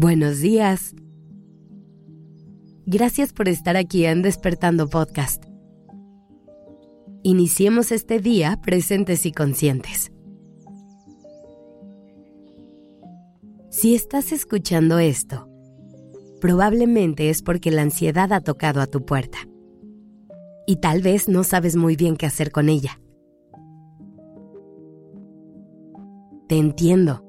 Buenos días. Gracias por estar aquí en Despertando Podcast. Iniciemos este día presentes y conscientes. Si estás escuchando esto, probablemente es porque la ansiedad ha tocado a tu puerta. Y tal vez no sabes muy bien qué hacer con ella. Te entiendo.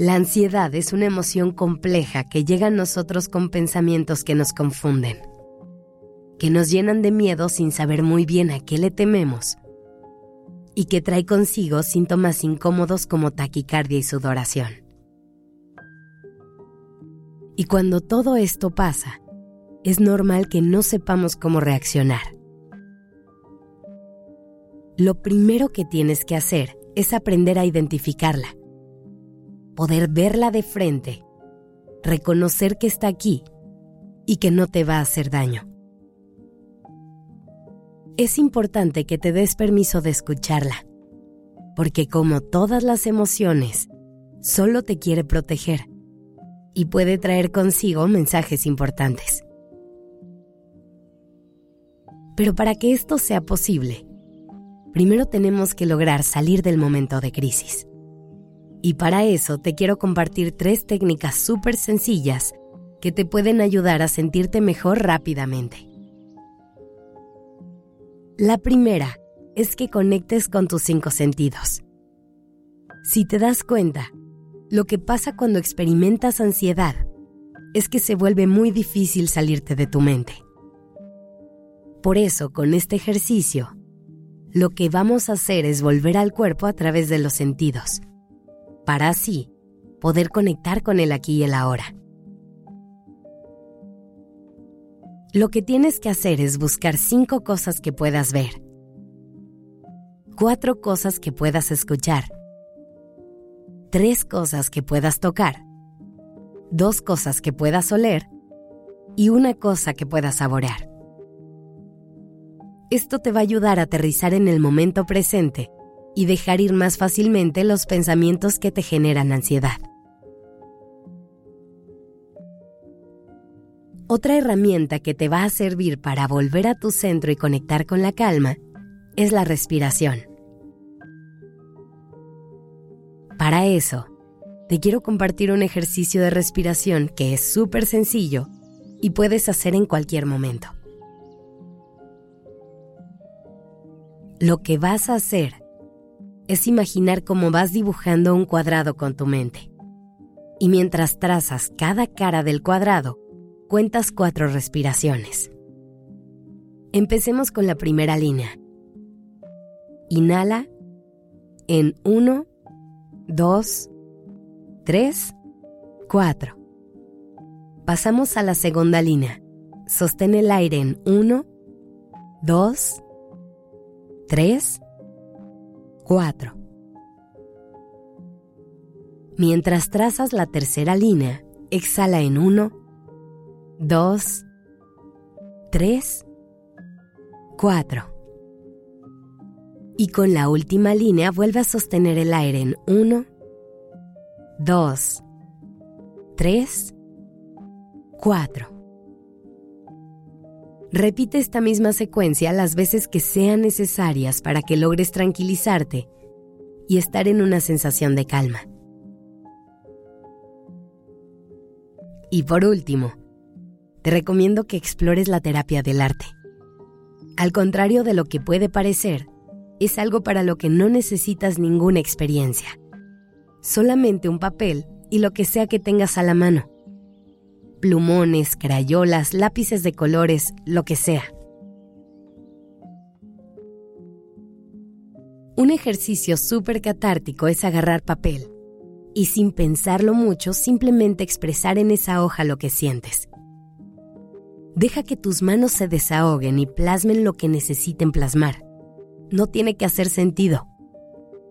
La ansiedad es una emoción compleja que llega a nosotros con pensamientos que nos confunden, que nos llenan de miedo sin saber muy bien a qué le tememos y que trae consigo síntomas incómodos como taquicardia y sudoración. Y cuando todo esto pasa, es normal que no sepamos cómo reaccionar. Lo primero que tienes que hacer es aprender a identificarla poder verla de frente, reconocer que está aquí y que no te va a hacer daño. Es importante que te des permiso de escucharla, porque como todas las emociones, solo te quiere proteger y puede traer consigo mensajes importantes. Pero para que esto sea posible, primero tenemos que lograr salir del momento de crisis. Y para eso te quiero compartir tres técnicas súper sencillas que te pueden ayudar a sentirte mejor rápidamente. La primera es que conectes con tus cinco sentidos. Si te das cuenta, lo que pasa cuando experimentas ansiedad es que se vuelve muy difícil salirte de tu mente. Por eso, con este ejercicio, lo que vamos a hacer es volver al cuerpo a través de los sentidos para así poder conectar con el aquí y el ahora. Lo que tienes que hacer es buscar cinco cosas que puedas ver, cuatro cosas que puedas escuchar, tres cosas que puedas tocar, dos cosas que puedas oler y una cosa que puedas saborear. Esto te va a ayudar a aterrizar en el momento presente y dejar ir más fácilmente los pensamientos que te generan ansiedad. Otra herramienta que te va a servir para volver a tu centro y conectar con la calma es la respiración. Para eso, te quiero compartir un ejercicio de respiración que es súper sencillo y puedes hacer en cualquier momento. Lo que vas a hacer es imaginar cómo vas dibujando un cuadrado con tu mente. Y mientras trazas cada cara del cuadrado, cuentas cuatro respiraciones. Empecemos con la primera línea. Inhala en 1, 2, 3, 4. Pasamos a la segunda línea. Sostén el aire en 1, 2, 3, 4. Mientras trazas la tercera línea, exhala en 1, 2, 3, 4. Y con la última línea vuelve a sostener el aire en 1, 2, 3, 4. Repite esta misma secuencia las veces que sean necesarias para que logres tranquilizarte y estar en una sensación de calma. Y por último, te recomiendo que explores la terapia del arte. Al contrario de lo que puede parecer, es algo para lo que no necesitas ninguna experiencia. Solamente un papel y lo que sea que tengas a la mano plumones, crayolas, lápices de colores, lo que sea. Un ejercicio súper catártico es agarrar papel y sin pensarlo mucho simplemente expresar en esa hoja lo que sientes. Deja que tus manos se desahoguen y plasmen lo que necesiten plasmar. No tiene que hacer sentido.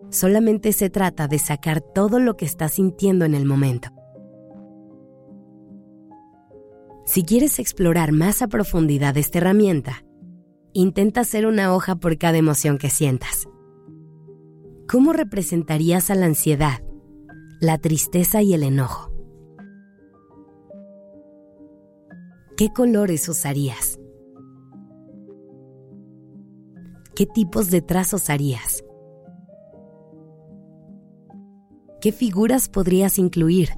Solamente se trata de sacar todo lo que estás sintiendo en el momento. Si quieres explorar más a profundidad esta herramienta, intenta hacer una hoja por cada emoción que sientas. ¿Cómo representarías a la ansiedad, la tristeza y el enojo? ¿Qué colores usarías? ¿Qué tipos de trazos harías? ¿Qué figuras podrías incluir?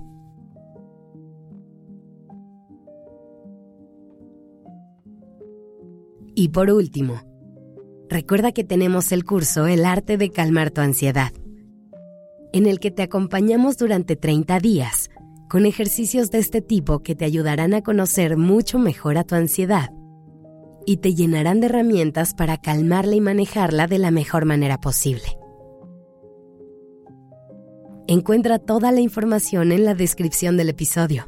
Y por último, recuerda que tenemos el curso El arte de calmar tu ansiedad, en el que te acompañamos durante 30 días con ejercicios de este tipo que te ayudarán a conocer mucho mejor a tu ansiedad y te llenarán de herramientas para calmarla y manejarla de la mejor manera posible. Encuentra toda la información en la descripción del episodio.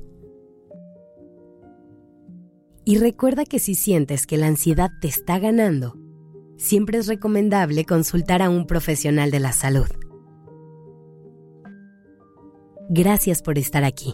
Y recuerda que si sientes que la ansiedad te está ganando, siempre es recomendable consultar a un profesional de la salud. Gracias por estar aquí.